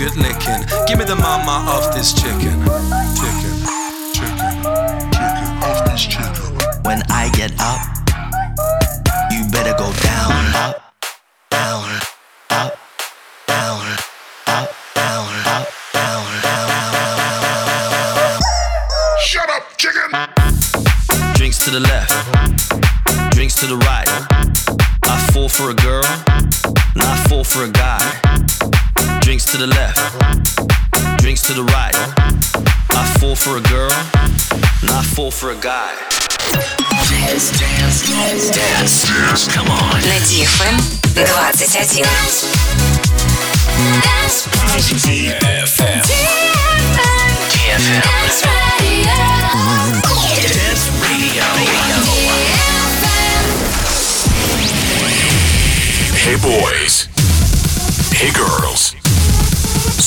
good, licking. Give me the mama of this chicken. Chicken, chicken, chicken of this chicken. When I get up, you better go down, up, down, up, down, up, down, up, down, down, down. Shut up, chicken! Drinks to the left, drinks to the right. I fall for a girl, I fall for a guy. Drinks to the left, drinks to the right. I fall for a girl, not I fall for a guy. Dance, dance, dance, dance, dance. Come on. На DFM 21. DFM. DFM. Dance Radio. Hey boys. Hey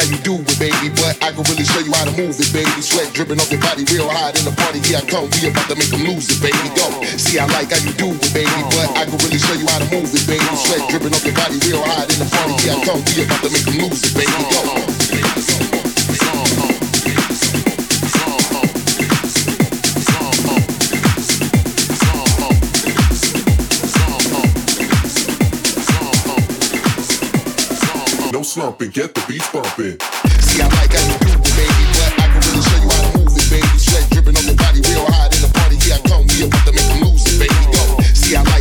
How you do it, baby, but I can really show you how to move it, baby. Sweat dripping off your body real hot in the party. Here I come, we about to make them lose it, baby. Go. See, I like how you do it, baby, but I can really show you how to move it, baby. Sweat dripping off your body real hot in the party. Here I come, we about to make them lose it, baby. Go. Slumping, get the beats bumping. See, I like how you do it, baby, but I can really show you how to move it, baby. Sweat dripping on your body real hot in the party. Here I come, we about to make them lose it, baby. Go. See, I like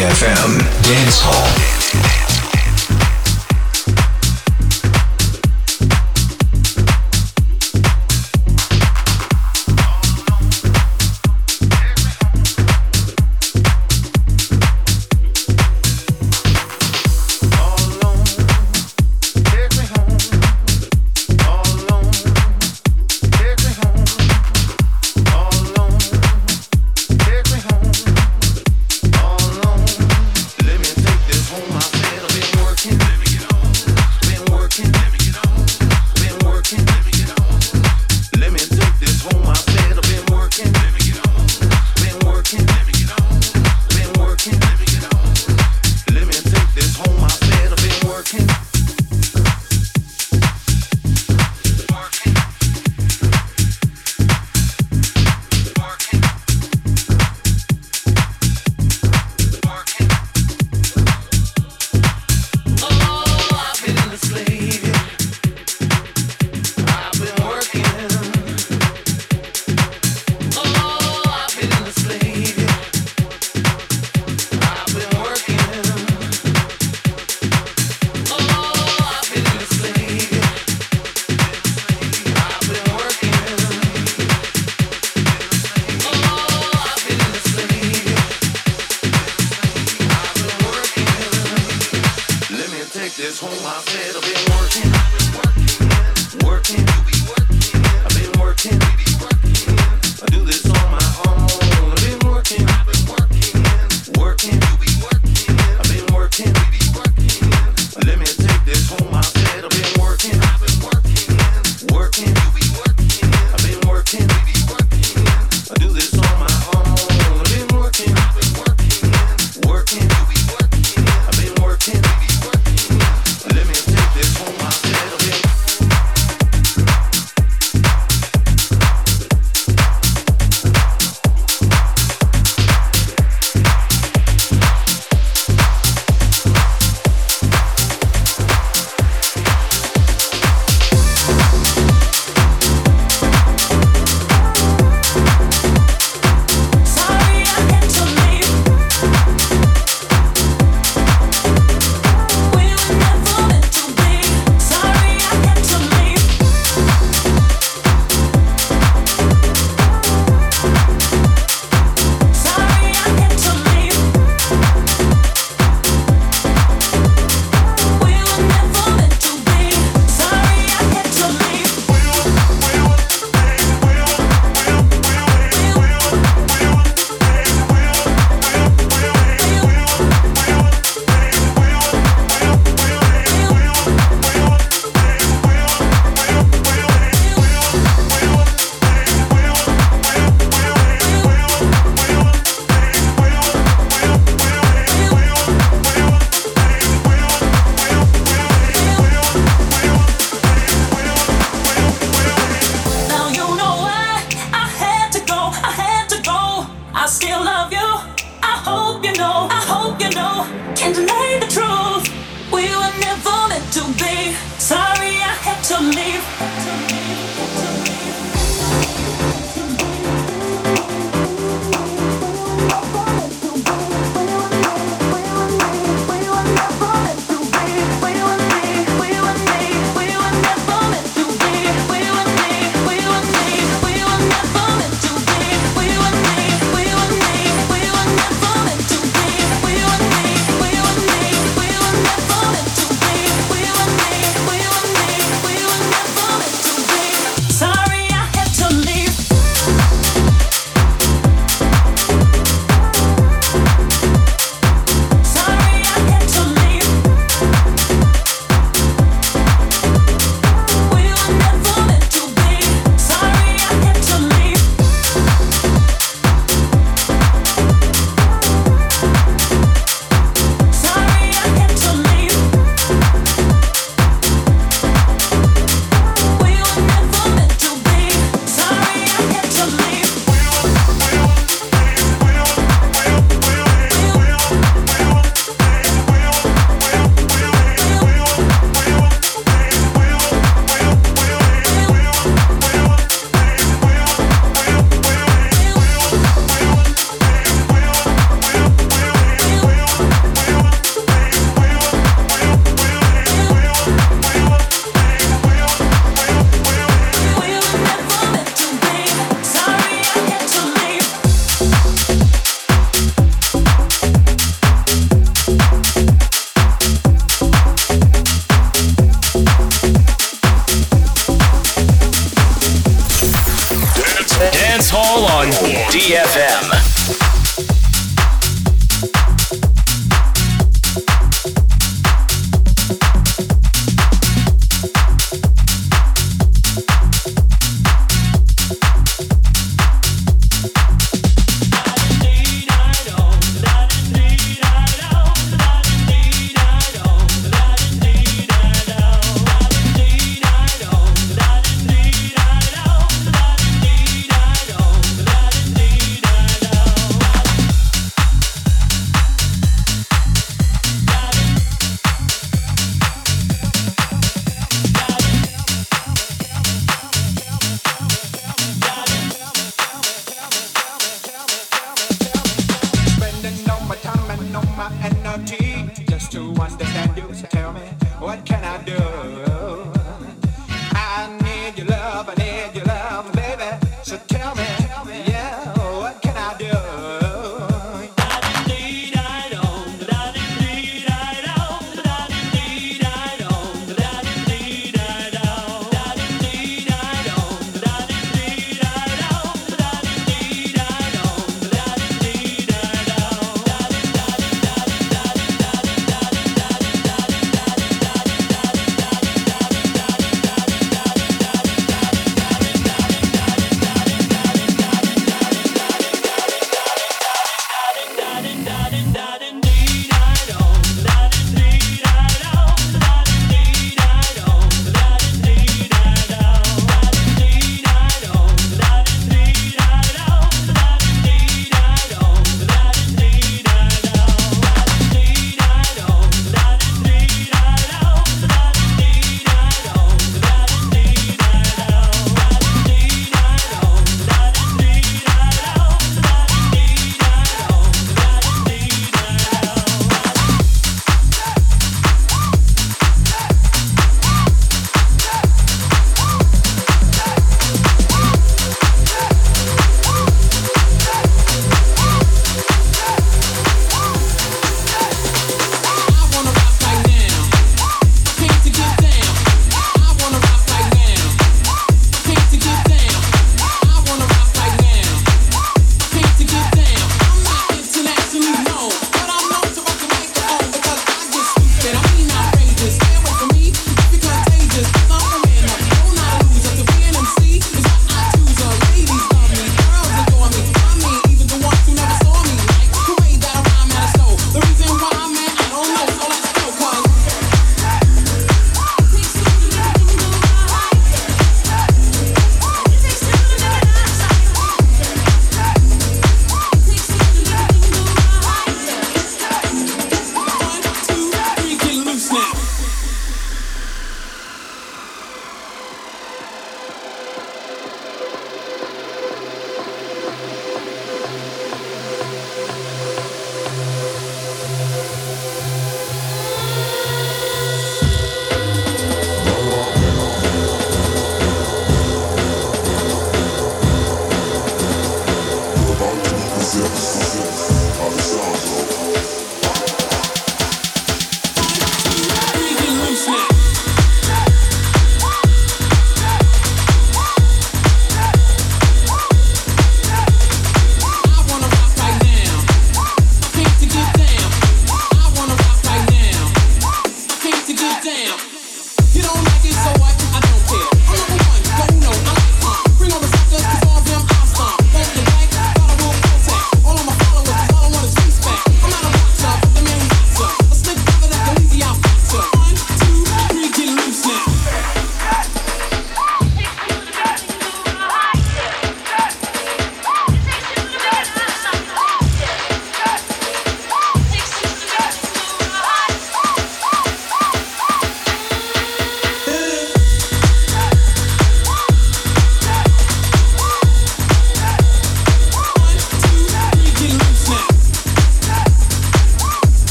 DFM Dance Hall.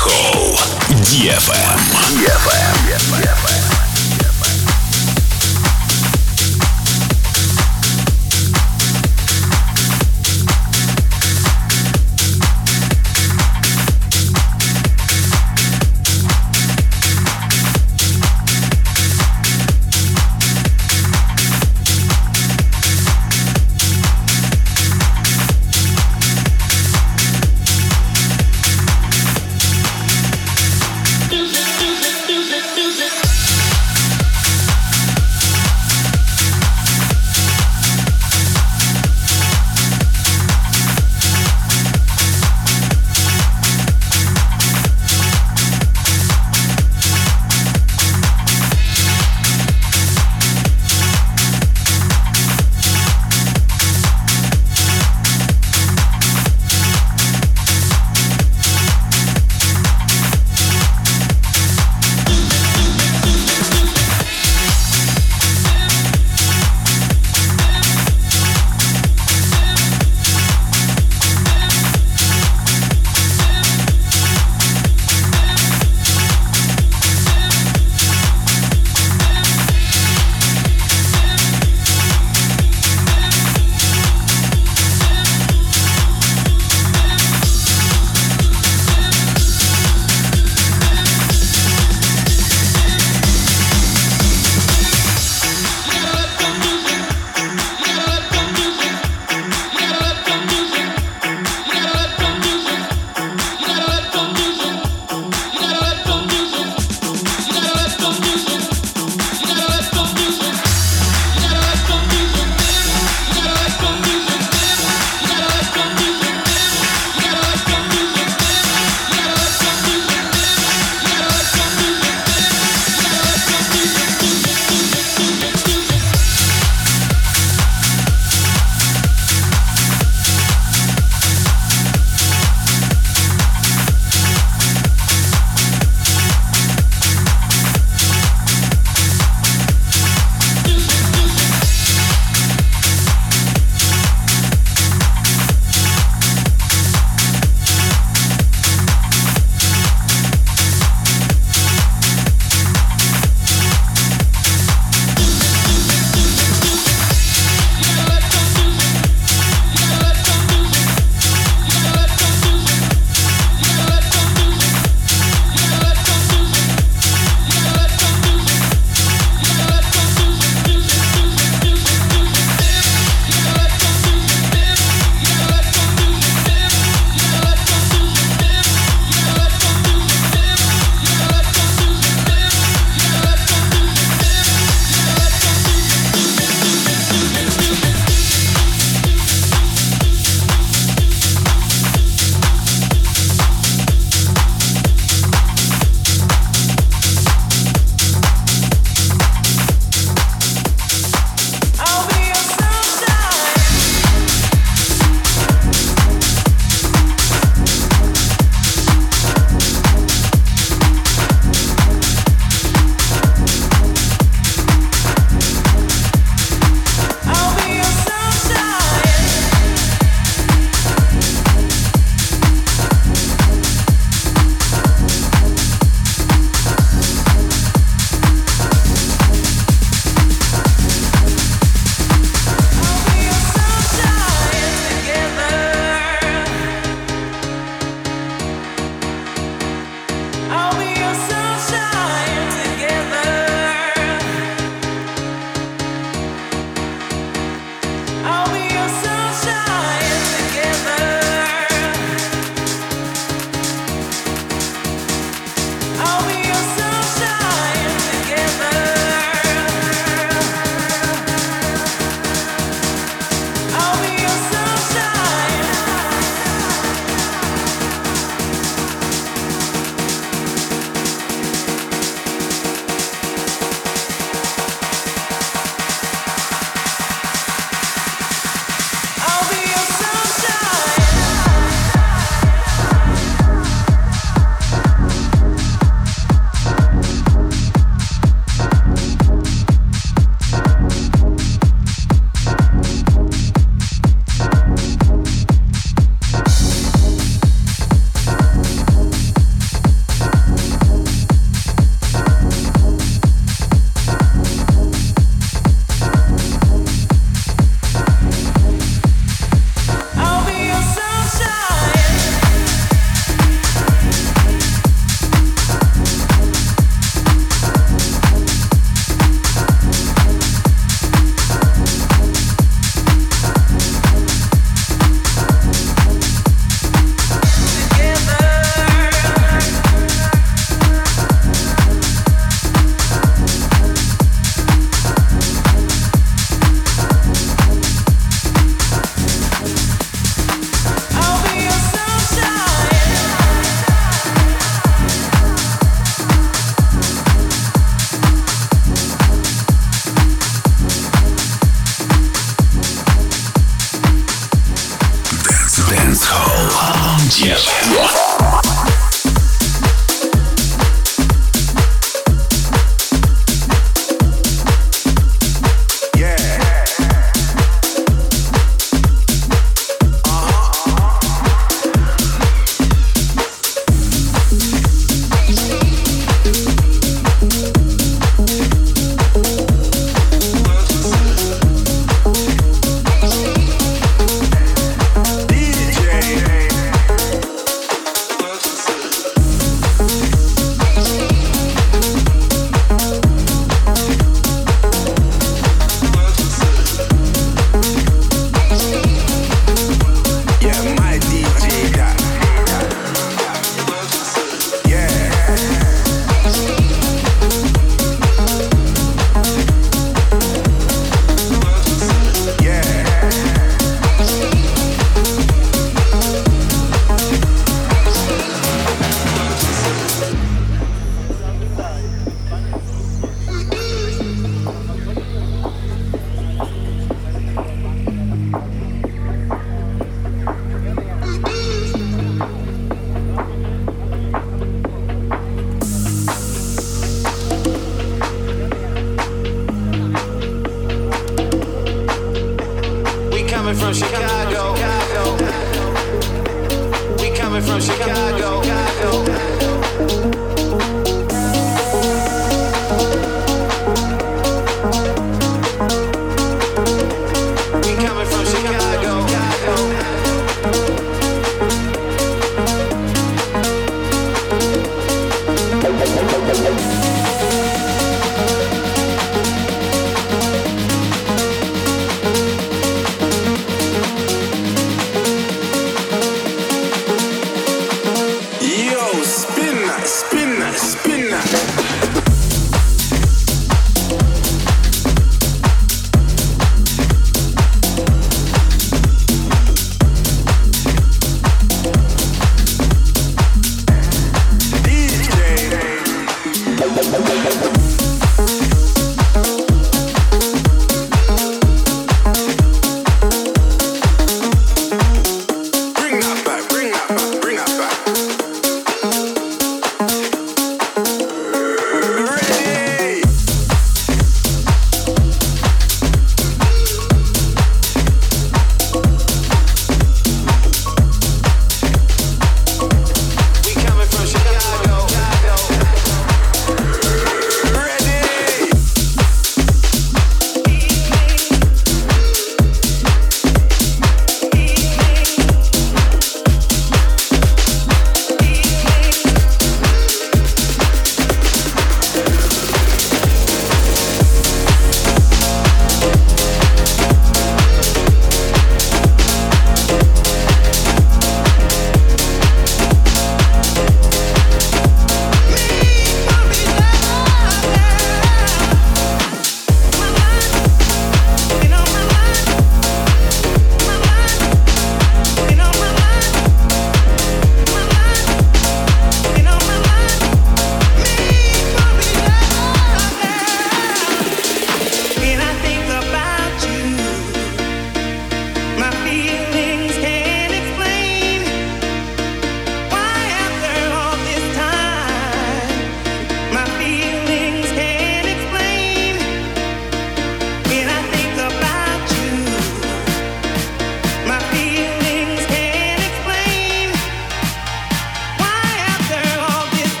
Dance Hall. DFM. DFM. DFM. from Chicago. Chicago.